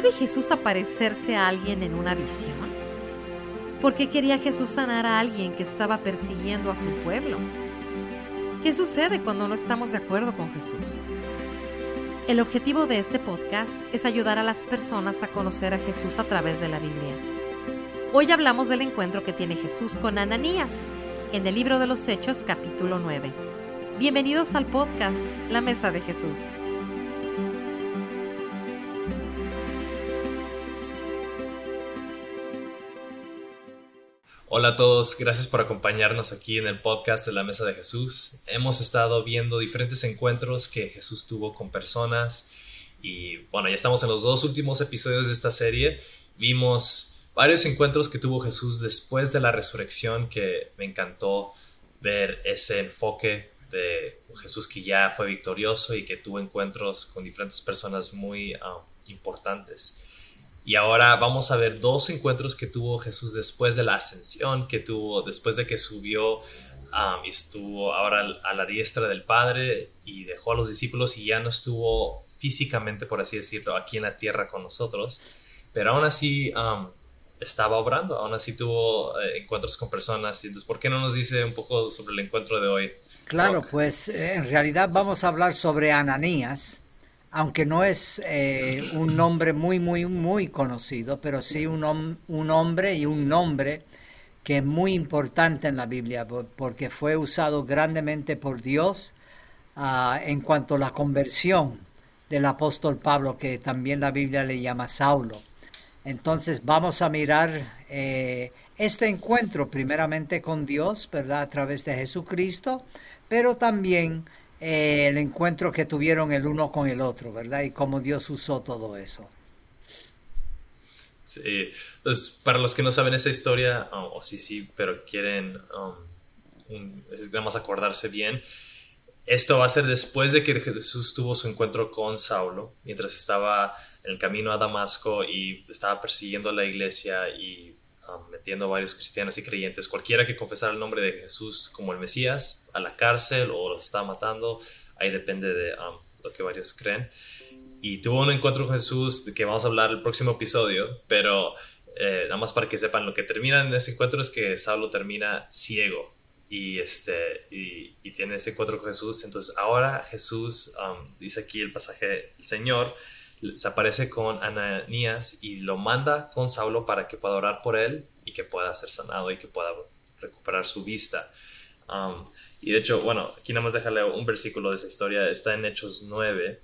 ¿Puede Jesús aparecerse a alguien en una visión? ¿Por qué quería Jesús sanar a alguien que estaba persiguiendo a su pueblo? ¿Qué sucede cuando no estamos de acuerdo con Jesús? El objetivo de este podcast es ayudar a las personas a conocer a Jesús a través de la Biblia. Hoy hablamos del encuentro que tiene Jesús con Ananías en el libro de los Hechos capítulo 9. Bienvenidos al podcast La Mesa de Jesús. Hola a todos, gracias por acompañarnos aquí en el podcast de la Mesa de Jesús. Hemos estado viendo diferentes encuentros que Jesús tuvo con personas y bueno, ya estamos en los dos últimos episodios de esta serie. Vimos varios encuentros que tuvo Jesús después de la resurrección que me encantó ver ese enfoque de Jesús que ya fue victorioso y que tuvo encuentros con diferentes personas muy ah, importantes. Y ahora vamos a ver dos encuentros que tuvo Jesús después de la ascensión, que tuvo después de que subió um, y estuvo ahora a la diestra del Padre y dejó a los discípulos y ya no estuvo físicamente, por así decirlo, aquí en la tierra con nosotros. Pero aún así um, estaba obrando, aún así tuvo eh, encuentros con personas. Entonces, ¿por qué no nos dice un poco sobre el encuentro de hoy? Claro, pues eh, en realidad vamos a hablar sobre Ananías aunque no es eh, un nombre muy, muy, muy conocido, pero sí un, un hombre y un nombre que es muy importante en la Biblia porque fue usado grandemente por Dios ah, en cuanto a la conversión del apóstol Pablo, que también la Biblia le llama Saulo. Entonces vamos a mirar eh, este encuentro primeramente con Dios, ¿verdad? A través de Jesucristo, pero también eh, el encuentro que tuvieron el uno con el otro, ¿verdad? Y cómo Dios usó todo eso. Sí, pues para los que no saben esa historia, o sí, sí, pero quieren, um, vamos a acordarse bien, esto va a ser después de que Jesús tuvo su encuentro con Saulo, mientras estaba en el camino a Damasco y estaba persiguiendo la iglesia y metiendo a varios cristianos y creyentes, cualquiera que confesara el nombre de Jesús como el Mesías, a la cárcel o los estaba matando, ahí depende de lo que varios creen. Y tuvo un encuentro con Jesús que vamos a hablar el próximo episodio, pero eh, nada más para que sepan, lo que termina en ese encuentro es que Saulo termina ciego y, este, y, tiene ese encuentro con Jesús. Entonces ahora Jesús, dice aquí el pasaje, el Señor, se aparece con Ananías y lo manda con Saulo para que pueda orar por él y que pueda ser sanado y que pueda recuperar su vista. Um, y de hecho, bueno, aquí nada más déjale un versículo de esa historia, está en Hechos 9,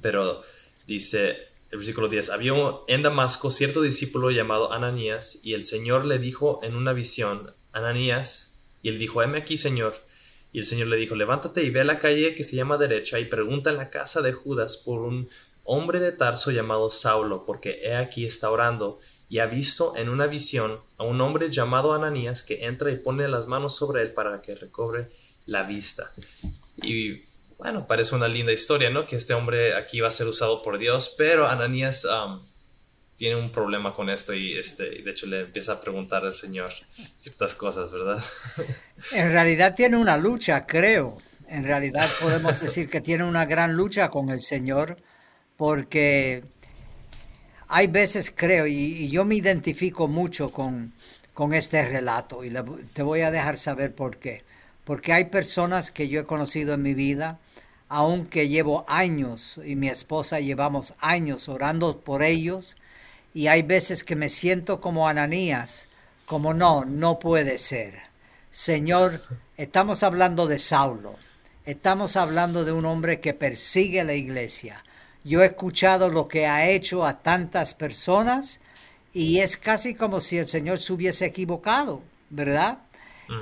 pero dice el versículo 10, había en Damasco cierto discípulo llamado Ananías y el Señor le dijo en una visión, Ananías, y él dijo, heme aquí, Señor. Y el Señor le dijo, levántate y ve a la calle que se llama derecha y pregunta en la casa de Judas por un hombre de Tarso llamado Saulo, porque he aquí está orando, y ha visto en una visión a un hombre llamado Ananías que entra y pone las manos sobre él para que recobre la vista. Y bueno, parece una linda historia, ¿no? Que este hombre aquí va a ser usado por Dios, pero Ananías um, tiene un problema con esto y este, de hecho le empieza a preguntar al Señor ciertas cosas, ¿verdad? En realidad tiene una lucha, creo. En realidad podemos decir que tiene una gran lucha con el Señor porque hay veces creo, y, yo me identifico mucho con, con este relato, y te voy a dejar saber por qué. Porque hay personas que yo he conocido en mi vida, aunque llevo años, y mi esposa llevamos años orando por ellos, y hay veces que me siento como Ananías, como no, no puede ser. Señor, estamos hablando de Saulo, estamos hablando de un hombre que persigue a la iglesia, yo he escuchado lo que ha hecho a tantas personas y es casi como si el Señor se hubiese equivocado, ¿verdad?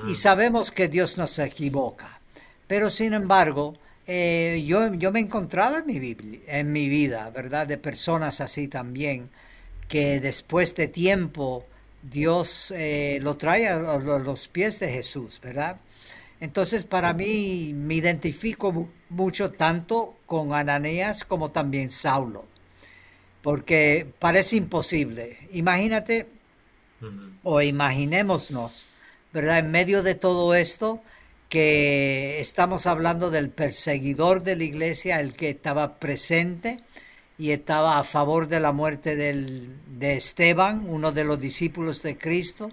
Y sabemos que Dios no se equivoca. Pero sin embargo, eh, yo, yo me he encontrado en mi, en mi vida, ¿verdad? De personas así también, que después de tiempo Dios eh, lo trae a los pies de Jesús, ¿verdad? Entonces, para mí, me identifico mucho tanto con Ananías como también Saulo, porque parece imposible. Imagínate o imaginémonos, ¿verdad? En medio de todo esto, que estamos hablando del perseguidor de la iglesia, el que estaba presente, y estaba a favor de la muerte de Esteban, uno de los discípulos de Cristo,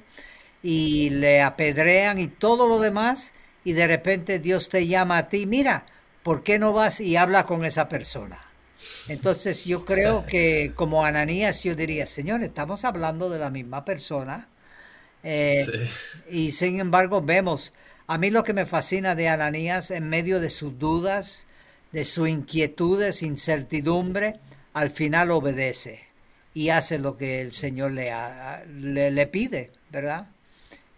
y le apedrean y todo lo demás, y de repente Dios te llama a ti, mira, ¿por qué no vas y habla con esa persona? Entonces yo creo que como Ananías yo diría, Señor, estamos hablando de la misma persona. Eh, y sin embargo vemos, a mí lo que me fascina de Ananías en medio de sus dudas, de sus inquietudes, incertidumbre, al final obedece y hace lo que el Señor le, le, pide, ¿verdad?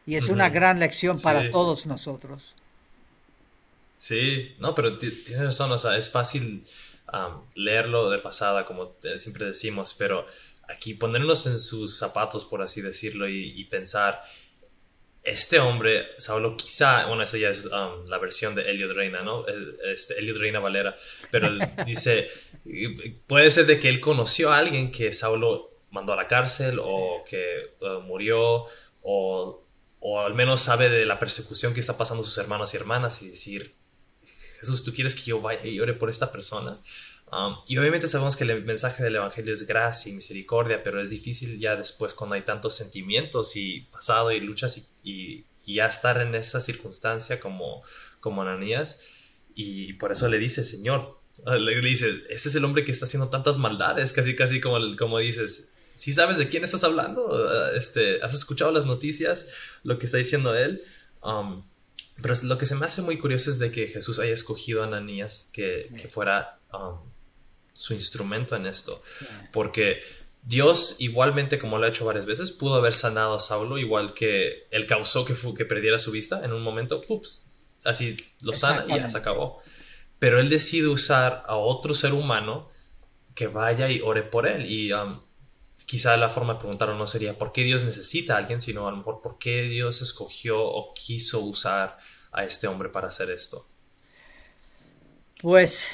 Y es una gran lección para todos nosotros. Sí, no, pero tienes razón, o sea, es fácil leerlo de pasada, como siempre decimos, pero aquí ponernos en sus zapatos, por así decirlo, y, pensar, este hombre, Saulo, quizá, bueno, eso ya es la versión de Eliot Reina, ¿no? Este, Eliot Reina Valera, pero dice, puede ser de que él conoció a alguien que Saulo mandó a la cárcel o que uh, murió o, o al menos sabe de la persecución que está pasando sus hermanos y hermanas y decir, Jesús, ¿tú quieres que yo vaya y ore por esta persona? Um, y obviamente sabemos que el mensaje del Evangelio es gracia y misericordia, pero es difícil ya después cuando hay tantos sentimientos y pasado y luchas y, ya estar en esa circunstancia como, como Ananías. Y por eso le dice, Señor, le dice, ese es el hombre que está haciendo tantas maldades, casi, casi como, como dices, si sabes de quién estás hablando, este, has escuchado las noticias, lo que está diciendo él. Um, pero lo que se me hace muy curioso es de que Jesús haya escogido a Ananías que, que fuera um, su instrumento en esto. Porque Dios, igualmente como lo ha hecho varias veces, pudo haber sanado a Saulo, igual que él causó que, que perdiera su vista en un momento, ups, así lo sana y ya se acabó. Pero él decide usar a otro ser humano que vaya y ore por él. Y um, quizá la forma de preguntarlo no sería por qué Dios necesita a alguien, sino a lo mejor por qué Dios escogió o quiso usar a este hombre para hacer esto? Pues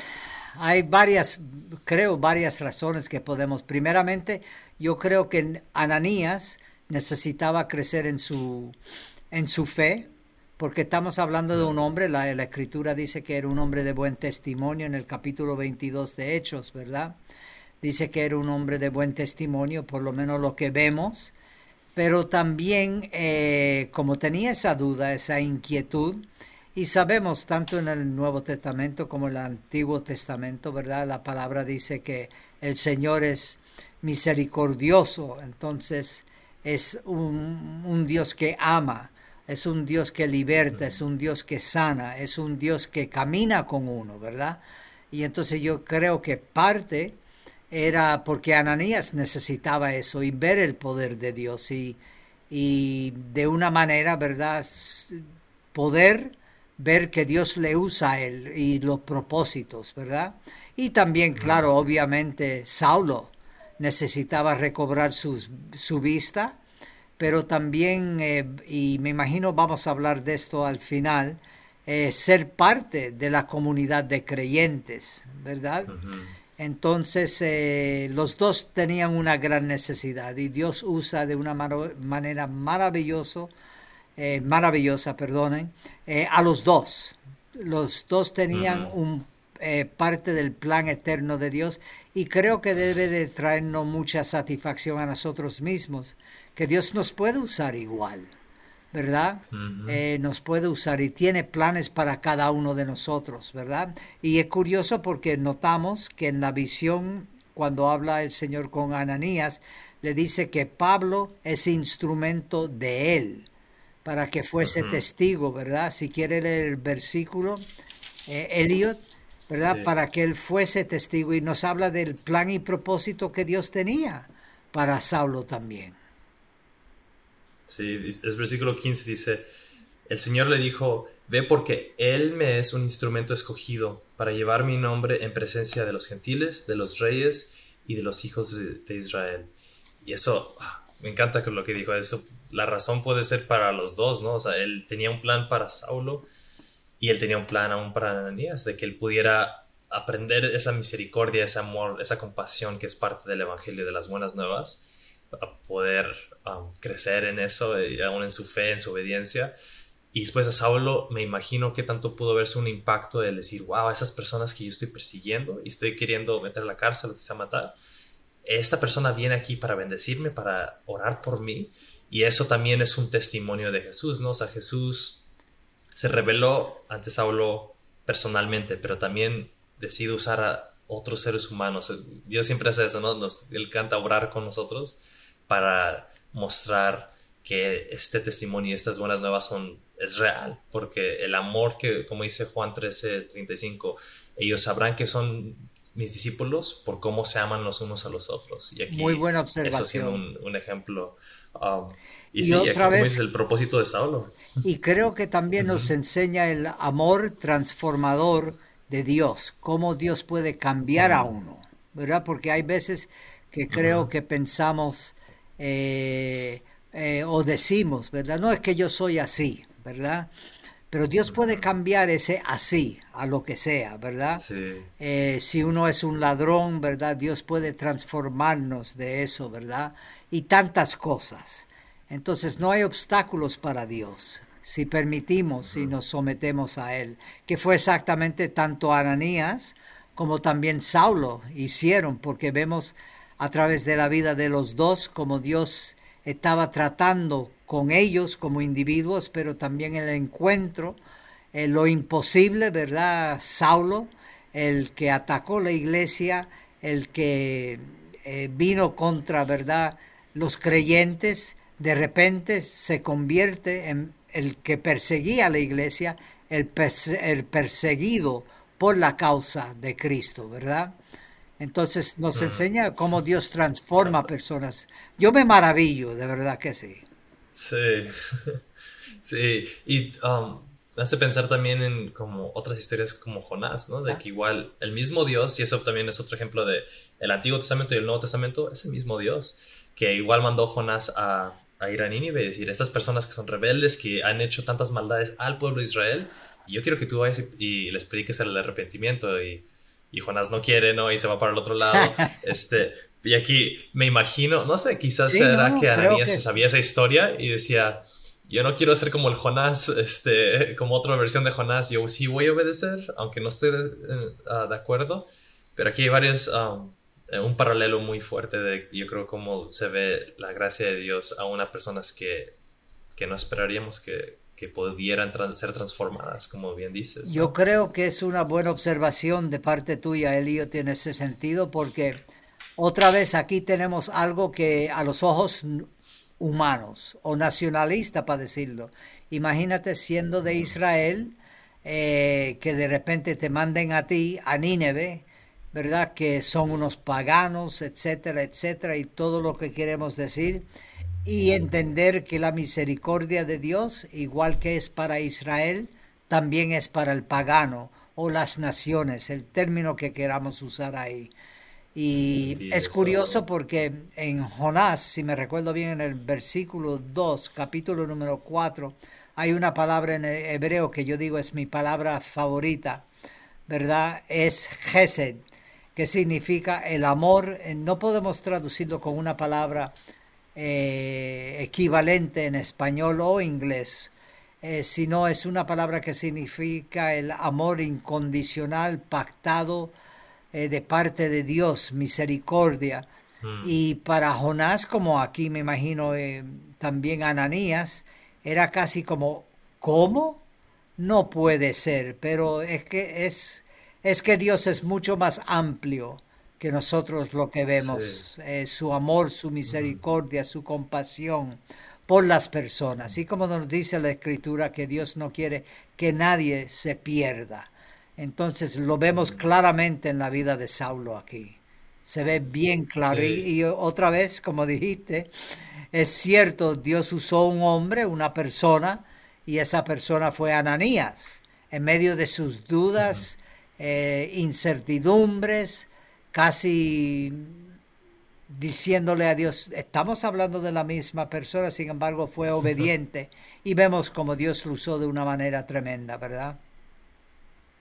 hay varias, creo, varias razones que podemos. Primeramente, yo creo que Ananías necesitaba crecer en su, en su fe, porque estamos hablando de un hombre, la, escritura dice que era un hombre de buen testimonio en el capítulo 22 de Hechos, ¿verdad? Dice que era un hombre de buen testimonio, por lo menos lo que vemos pero también eh, como tenía esa duda, esa inquietud, y sabemos tanto en el Nuevo Testamento como en el Antiguo Testamento, ¿verdad? La palabra dice que el Señor es misericordioso, entonces es un, un Dios que ama, es un Dios que liberta, es un Dios que sana, es un Dios que camina con uno, ¿verdad? Y entonces yo creo que parte era porque Ananías necesitaba eso y ver el poder de Dios y, y de una manera, ¿verdad? Poder ver que Dios le usa a él y los propósitos, ¿verdad? Y también, claro, obviamente, Saulo necesitaba recobrar su vista, pero también, eh, y me imagino vamos a hablar de esto al final, eh, ser parte de la comunidad de creyentes, ¿verdad? Entonces eh, los dos tenían una gran necesidad y Dios usa de una manera maravilloso, eh, maravillosa, perdonen, eh, a los dos. Los dos tenían un, parte del plan eterno de Dios y creo que debe de traernos mucha satisfacción a nosotros mismos, que Dios nos puede usar igual. ¿Verdad? Eh, nos puede usar y tiene planes para cada uno de nosotros, ¿verdad? Y es curioso porque notamos que en la visión, cuando habla el Señor con Ananías, le dice que Pablo es instrumento de él para que fuese testigo, ¿verdad? Si quiere leer el versículo, eh, Eliot, ¿verdad? Para que él fuese testigo y nos habla del plan y propósito que Dios tenía para Saulo también. Sí, es versículo 15, dice, el Señor le dijo, ve porque Él me es un instrumento escogido para llevar mi nombre en presencia de los gentiles, de los reyes y de los hijos de, Israel. Y eso, ah, me encanta lo que dijo, eso, la razón puede ser para los dos, ¿no? O sea, Él tenía un plan para Saulo y Él tenía un plan aún para Ananías, de que Él pudiera aprender esa misericordia, ese amor, esa compasión que es parte del Evangelio de las Buenas Nuevas, a poder crecer en eso, y aún en su fe, en su obediencia. y después a Saulo me imagino que tanto pudo verse un impacto de decir, wow, esas personas que yo estoy persiguiendo y estoy queriendo meter a la cárcel o quizá matar, esta persona viene aquí para bendecirme, para orar por mí. Y eso también es un testimonio de Jesús, ¿no? O sea, Jesús se reveló ante Saulo personalmente, pero también decide usar a otros seres humanos. Dios siempre hace eso, ¿no? Él canta orar con nosotros para mostrar que este testimonio y estas buenas nuevas son, es real, porque el amor que, como dice Juan 13, 35, ellos sabrán que son mis discípulos por cómo se aman los unos a los otros. Y aquí Muy buena observación. Eso siendo un, un ejemplo. Um, y, sí, aquí como es el propósito de Saulo. Y creo que también nos enseña el amor transformador de Dios, cómo Dios puede cambiar a uno, ¿verdad? Porque hay veces que creo que pensamos eh, eh, o decimos, ¿verdad? No es que yo soy así, ¿verdad? Pero Dios puede cambiar ese así a lo que sea, ¿verdad? Eh, si uno es un ladrón, ¿verdad? Dios puede transformarnos de eso, ¿verdad? Y tantas cosas. Entonces no hay obstáculos para Dios si permitimos y nos sometemos a Él, que fue exactamente tanto Ananías como también Saulo hicieron, porque vemos a través de la vida de los dos como Dios estaba tratando con ellos como individuos, pero también el encuentro, eh, lo imposible, ¿verdad? Saulo, el que atacó la iglesia, el que eh, vino contra, ¿verdad? Los creyentes, de repente se convierte en el que perseguía a la iglesia, el, el perseguido por la causa de Cristo, ¿verdad? Entonces nos enseña cómo Dios transforma personas. Yo me maravillo, de verdad que sí. Sí, sí, y um, me hace pensar también en como otras historias como Jonás, ¿no? De ah. que igual el mismo Dios, y eso también es otro ejemplo de el Antiguo Testamento y el Nuevo Testamento, es el mismo Dios que igual mandó Jonás a, a ir a Nínive y decir, estas personas que son rebeldes, que han hecho tantas maldades al pueblo de Israel, yo quiero que tú vayas y, les prediques el arrepentimiento y, y, Jonás no quiere, ¿no? Y se va para el otro lado. este, y aquí me imagino, no sé, quizás era que Ananías que... sabía esa historia y decía, yo no quiero ser como el Jonás, este, como otra versión de Jonás, yo sí voy a obedecer, aunque no esté de, uh, de acuerdo, pero aquí hay varios... Um, eh, un paralelo muy fuerte de, yo creo, cómo se ve la gracia de Dios a unas personas que, que no esperaríamos que, que pudieran ser transformadas, como bien dices. Yo creo que es una buena observación de parte tuya, Elio, tiene ese sentido, porque otra vez aquí tenemos algo que a los ojos humanos o nacionalista, para decirlo. Imagínate siendo de Israel, eh, que de repente te manden a ti, a Nínive, ¿verdad? Que son unos paganos, etcétera, etcétera, y todo lo que queremos decir. Y entender que la misericordia de Dios, igual que es para Israel, también es para el pagano o las naciones, el término que queramos usar ahí. Y es curioso porque en Jonás, si me recuerdo bien, en el versículo 2, capítulo número 4, hay una palabra en hebreo que yo digo es mi palabra favorita, ¿verdad? Es Gesed, que significa el amor. Eh, no podemos traducirlo con una palabra eh, equivalente en español o inglés, eh, sino es una palabra que significa el amor incondicional, pactado de parte de Dios, misericordia. Hmm. Y para Jonás, como aquí me imagino también Ananías, era casi como, ¿cómo? No puede ser, pero es que es es que Dios es mucho más amplio que nosotros lo que vemos. Eh, su amor, su misericordia, su compasión por las personas. Y como nos dice la escritura que Dios no quiere que nadie se pierda. Entonces lo vemos claramente en la vida de Saulo aquí. Se ve bien claro. Y, y, otra vez, como dijiste, es cierto, Dios usó un hombre, una persona, y esa persona fue Ananías. En medio de sus dudas, eh, incertidumbres, casi diciéndole a Dios, estamos hablando de la misma persona, sin embargo fue obediente y vemos como Dios lo usó de una manera tremenda, ¿verdad?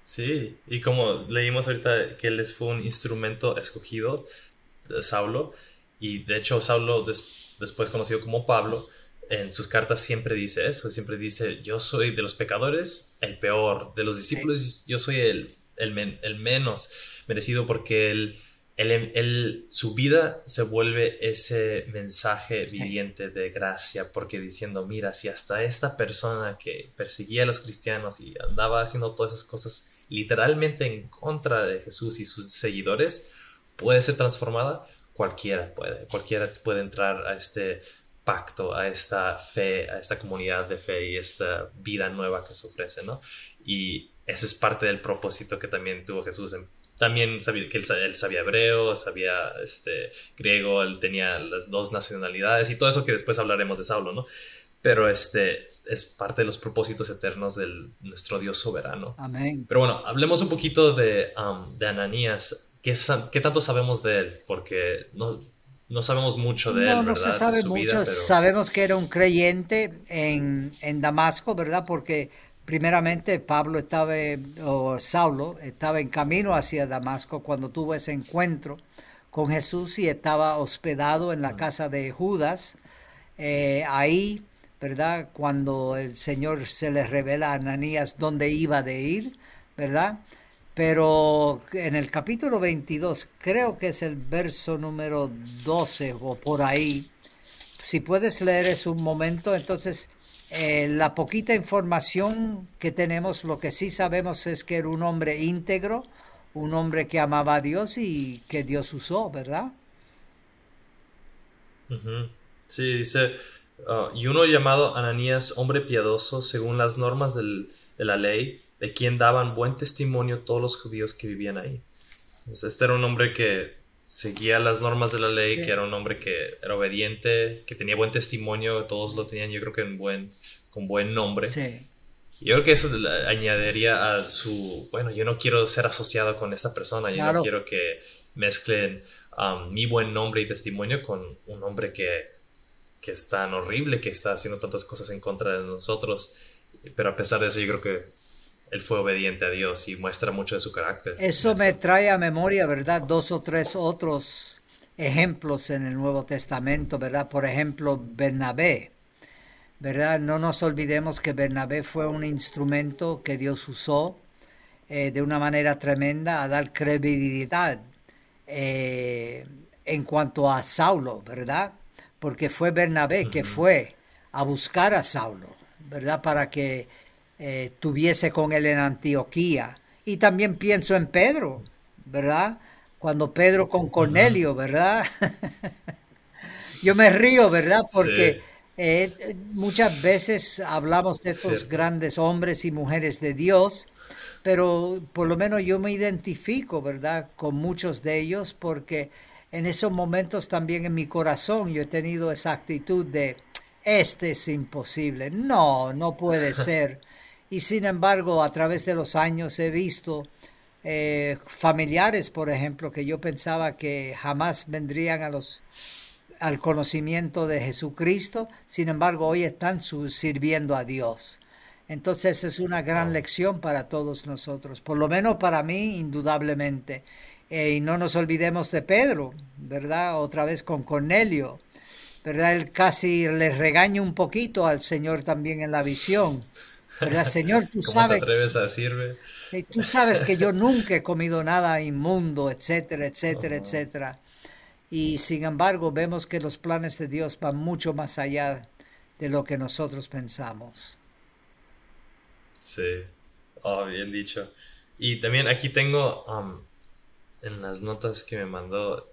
Sí, y como leímos ahorita que él fue un instrumento escogido, de Saulo, y de hecho Saulo después conocido como Pablo, en sus cartas siempre dice eso, siempre dice, yo soy de los pecadores el peor, de los discípulos yo soy el, el, menos merecido porque él, él, su vida se vuelve ese mensaje viviente de gracia, porque diciendo, mira, si hasta esta persona que perseguía a los cristianos y andaba haciendo todas esas cosas literalmente en contra de Jesús y sus seguidores, puede ser transformada, cualquiera puede, cualquiera puede entrar a este pacto, a esta fe, a esta comunidad de fe y esta vida nueva que se ofrece, ¿no? Y ese es parte del propósito que también tuvo Jesús. También sabía que él, sabía hebreo, sabía este, griego, él tenía las dos nacionalidades y todo eso que después hablaremos de Saulo, ¿no? Pero este es parte de los propósitos eternos de nuestro Dios soberano. Amén. Pero bueno, hablemos un poquito de, um, de Ananías. ¿Qué, ¿Qué tanto sabemos de él? Porque no, no sabemos mucho de él, ¿verdad? No se sabe mucho. Sabemos que era un creyente en, en, Damasco, ¿verdad? Porque primeramente Pablo estaba, o Saulo, estaba en camino hacia Damasco cuando tuvo ese encuentro con Jesús y estaba hospedado en la casa de Judas. Eh, ahí, ¿verdad? Cuando el Señor se le revela a Ananías dónde iba de ir, ¿verdad? Pero en el capítulo 22, creo que es el verso número 12 o por ahí, si puedes leer es un momento, entonces eh, la poquita información que tenemos, lo que sí sabemos es que era un hombre íntegro, un hombre que amaba a Dios y que Dios usó, ¿verdad? Sí, dice, uh, y uno llamado Ananías, hombre piadoso, según las normas de la ley, de quien daban buen testimonio todos los judíos que vivían ahí. este era un hombre que seguía las normas de la ley, que era un hombre que era obediente, que tenía buen testimonio, todos lo tenían yo creo que en buen, con buen nombre. Sí. Yo creo que eso añadiría a su, bueno, yo no quiero ser asociado con esta persona, yo no quiero que mezclen um, mi buen nombre y testimonio con un hombre que, que es tan horrible, que está haciendo tantas cosas en contra de nosotros. Pero a pesar de eso, yo creo que él fue obediente a Dios y muestra mucho de su carácter. Eso, me trae a memoria, ¿verdad? Dos o tres otros ejemplos en el Nuevo Testamento, ¿verdad? Por ejemplo, Bernabé, ¿verdad? No nos olvidemos que Bernabé fue un instrumento que Dios usó eh, de una manera tremenda a dar credibilidad eh, en cuanto a Saulo, ¿verdad? Porque fue Bernabé que fue a buscar a Saulo, ¿verdad? Para que eh, tuviese con él en Antioquía. Y también pienso en Pedro, ¿verdad? Cuando Pedro con Cornelio, ¿verdad? Yo me río, ¿verdad? Porque eh, muchas veces hablamos de estos grandes hombres y mujeres de Dios, pero por lo menos yo me identifico, ¿verdad? Con muchos de ellos porque en esos momentos también en mi corazón yo he tenido esa actitud de, este es imposible, no, no puede ser. Y sin embargo, a través de los años he visto eh, familiares, por ejemplo, que yo pensaba que jamás vendrían a los, al conocimiento de Jesucristo, sin embargo, hoy están sirviendo a Dios. Entonces es una gran lección para todos nosotros, por lo menos para mí, indudablemente. Eh, y no nos olvidemos de Pedro, ¿verdad? Otra vez con Cornelio, ¿verdad? Él casi le regaña un poquito al Señor también en la visión. Señor, tú sabes. atreves a Tú sabes que yo nunca he comido nada inmundo, etcétera, etcétera, etcétera. Y sin embargo, vemos que los planes de Dios van mucho más allá de lo que nosotros pensamos. Sí, oh, bien dicho. Y también aquí tengo um, en las notas que me mandó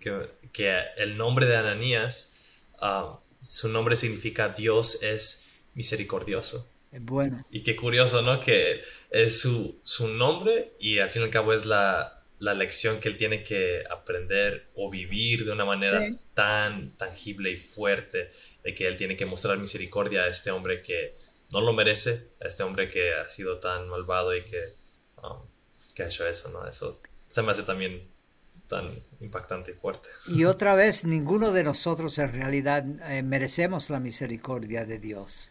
que, que el nombre de Ananías, um, su nombre significa Dios es misericordioso bueno. Y qué curioso, ¿no? Que es su, su nombre y al fin y al cabo es la, la, lección que él tiene que aprender o vivir de una manera tan tangible y fuerte, de que él tiene que mostrar misericordia a este hombre que no lo merece, a este hombre que ha sido tan malvado y que, um, que ha hecho eso, ¿no? Eso se me hace también tan impactante y fuerte. Y otra vez, ninguno de nosotros en realidad eh, merecemos la misericordia de Dios.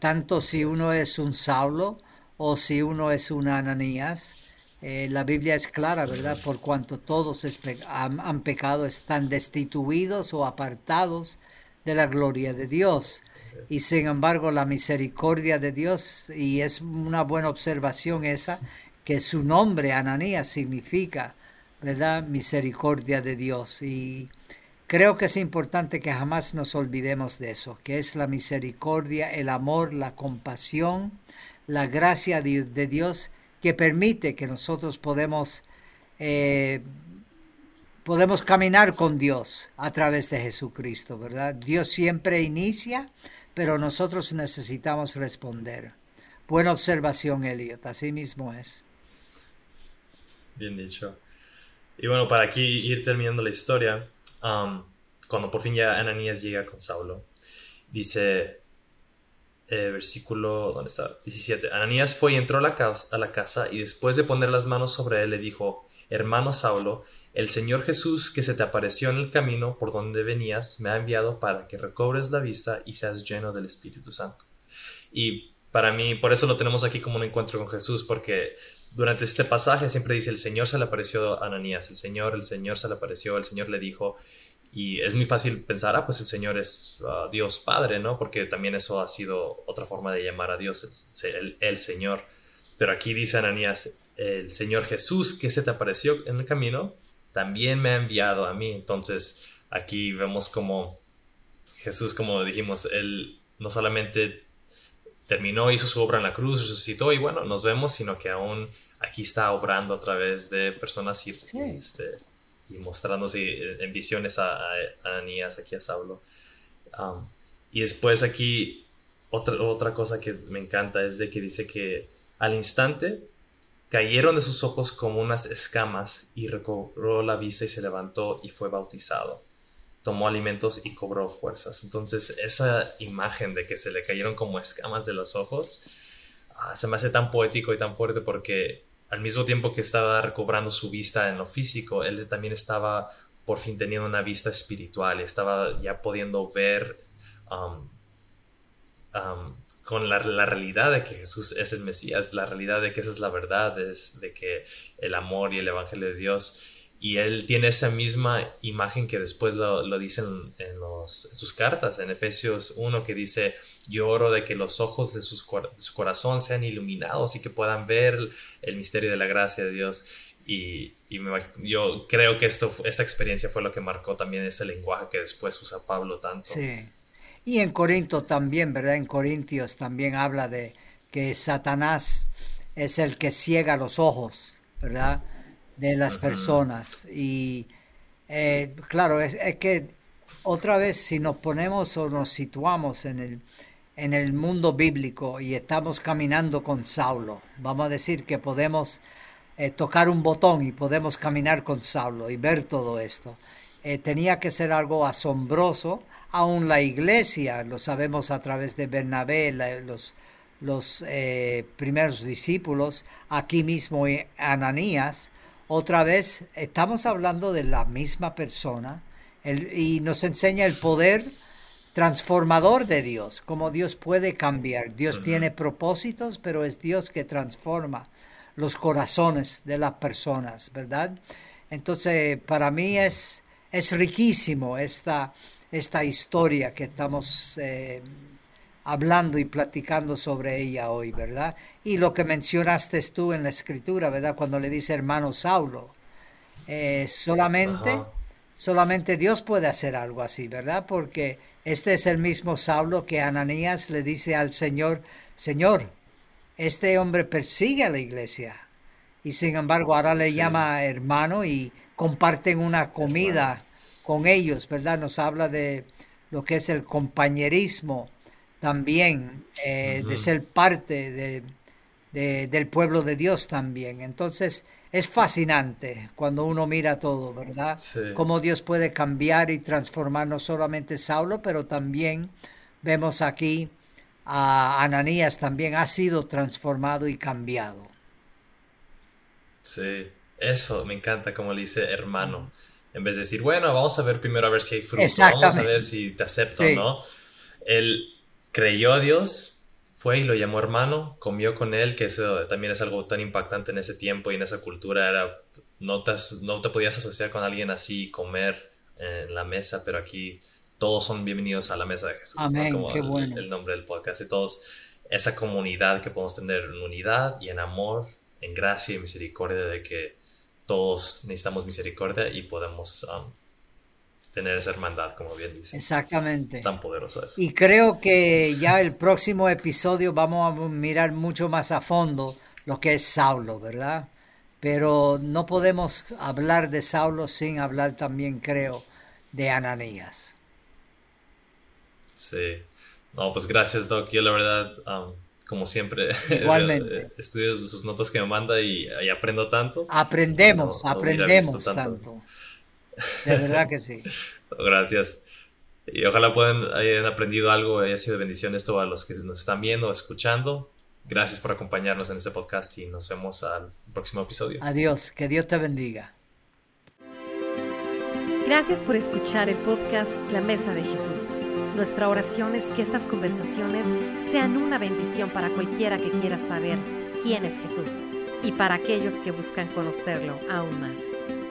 Tanto si uno es un Saulo o si uno es un Ananías, eh, la Biblia es clara, ¿verdad? Por cuanto todos han, pecado, están destituidos o apartados de la gloria de Dios. Y sin embargo la misericordia de Dios, y es una buena observación esa, que su nombre, Ananías, significa, ¿verdad? Misericordia de Dios. Y creo que es importante que jamás nos olvidemos de eso, que es la misericordia, el amor, la compasión, la gracia de, Dios que permite que nosotros podemos, eh, podemos caminar con Dios a través de Jesucristo, ¿verdad? Dios siempre inicia, pero nosotros necesitamos responder. Buena observación, Elliot, así mismo es. Bien dicho. Y bueno, para aquí ir terminando la historia, cuando por fin ya Ananías llega con Saulo, dice, eh, versículo, ¿dónde está? 17. Ananías fue y entró a la, casa, a la casa y después de poner las manos sobre él le dijo, hermano Saulo, el Señor Jesús que se te apareció en el camino por donde venías me ha enviado para que recobres la vista y seas lleno del Espíritu Santo. Y para mí, por eso lo tenemos aquí como un encuentro con Jesús, porque durante este pasaje siempre dice, el Señor se le apareció a Ananías, el Señor, el Señor se le apareció, el Señor le dijo, y es muy fácil pensar, ah, pues el Señor es ah, Dios Padre, ¿no? Porque también eso ha sido otra forma de llamar a Dios, el, el, Señor. Pero aquí dice Ananías, el Señor Jesús que se te apareció en el camino, también me ha enviado a mí. Entonces aquí vemos como Jesús, como dijimos, él no solamente terminó, hizo su obra en la cruz, resucitó y bueno, nos vemos, sino que aún aquí está obrando a través de personas y, este, y mostrándose en visiones a, Ananías, aquí a Saulo. Um, y después aquí otra, otra cosa que me encanta es de que dice que al instante cayeron de sus ojos como unas escamas y recobró la vista y se levantó y fue bautizado tomó alimentos y cobró fuerzas. Entonces esa imagen de que se le cayeron como escamas de los ojos ah, se me hace tan poético y tan fuerte porque al mismo tiempo que estaba recobrando su vista en lo físico, él también estaba por fin teniendo una vista espiritual, estaba ya pudiendo ver um, um, con la, realidad de que Jesús es el Mesías, la realidad de que esa es la verdad, es de que el amor y el Evangelio de Dios y él tiene esa misma imagen que después lo, lo dice en, sus cartas, en Efesios 1, que dice, yo oro de que los ojos de, sus, su corazón sean iluminados y que puedan ver el misterio de la gracia de Dios. Y, yo creo que esto, esta experiencia fue lo que marcó también ese lenguaje que después usa Pablo tanto. Sí. Y en Corinto también, ¿verdad? En Corintios también habla de que Satanás es el que ciega los ojos, ¿verdad? De las personas. Y eh, claro, es, que otra vez si nos ponemos o nos situamos en el, en el mundo bíblico y estamos caminando con Saulo, vamos a decir que podemos eh, tocar un botón y podemos caminar con Saulo y ver todo esto. Eh, tenía que ser algo asombroso, aún la iglesia, lo sabemos a través de Bernabé, los, los primeros discípulos, aquí mismo Ananías, otra vez, estamos hablando de la misma persona y nos enseña el poder transformador de Dios, cómo Dios puede cambiar. Dios tiene propósitos, pero es Dios que transforma los corazones de las personas, ¿verdad? Entonces, para mí es, es riquísimo esta, esta historia que estamos eh, hablando y platicando sobre ella hoy, ¿verdad? Y lo que mencionaste tú en la escritura, ¿verdad? Cuando le dice hermano Saulo, eh, solamente, solamente Dios puede hacer algo así, ¿verdad? Porque este es el mismo Saulo que Ananías le dice al Señor, Señor, este hombre persigue a la iglesia. Y sin embargo ahora le llama hermano y comparten una comida con ellos, ¿verdad? Nos habla de lo que es el compañerismo también, eh, de ser parte de, del pueblo de Dios también. Entonces, es fascinante cuando uno mira todo, ¿verdad? Cómo Dios puede cambiar y transformar no solamente Saulo, pero también vemos aquí a Ananías también ha sido transformado y cambiado. Sí, eso me encanta como le dice hermano. En vez de decir, bueno, vamos a ver primero a ver si hay fruto, vamos a ver si te acepto, ¿no? El, creyó a Dios, fue y lo llamó hermano, comió con él, que eso también es algo tan impactante en ese tiempo y en esa cultura, era, no te, no te podías asociar con alguien así, comer en la mesa, pero aquí todos son bienvenidos a la mesa de Jesús, Amén, como qué el, bueno. el nombre del podcast, y todos, esa comunidad que podemos tener en unidad y en amor, en gracia y misericordia, de que todos necesitamos misericordia y podemos um, tener esa hermandad, como bien dice. Exactamente. Es tan poderoso eso. Y creo que ya el próximo episodio vamos a mirar mucho más a fondo lo que es Saulo, ¿verdad? Pero no podemos hablar de Saulo sin hablar también, creo, de Ananías. Sí. No, pues gracias, Doc. Yo la verdad, um, como siempre, Igualmente. estudio sus notas que me manda y, y aprendo tanto. Aprendemos, No, no hubiera aprendemos tanto. tanto. De verdad que sí. Gracias. Y ojalá puedan, hayan aprendido algo, haya sido de bendición esto a los que nos están viendo o escuchando. Gracias por acompañarnos en este podcast y nos vemos al próximo episodio. Adiós, que Dios te bendiga. Gracias por escuchar el podcast La Mesa de Jesús. Nuestra oración es que estas conversaciones sean una bendición para cualquiera que quiera saber quién es Jesús y para aquellos que buscan conocerlo aún más.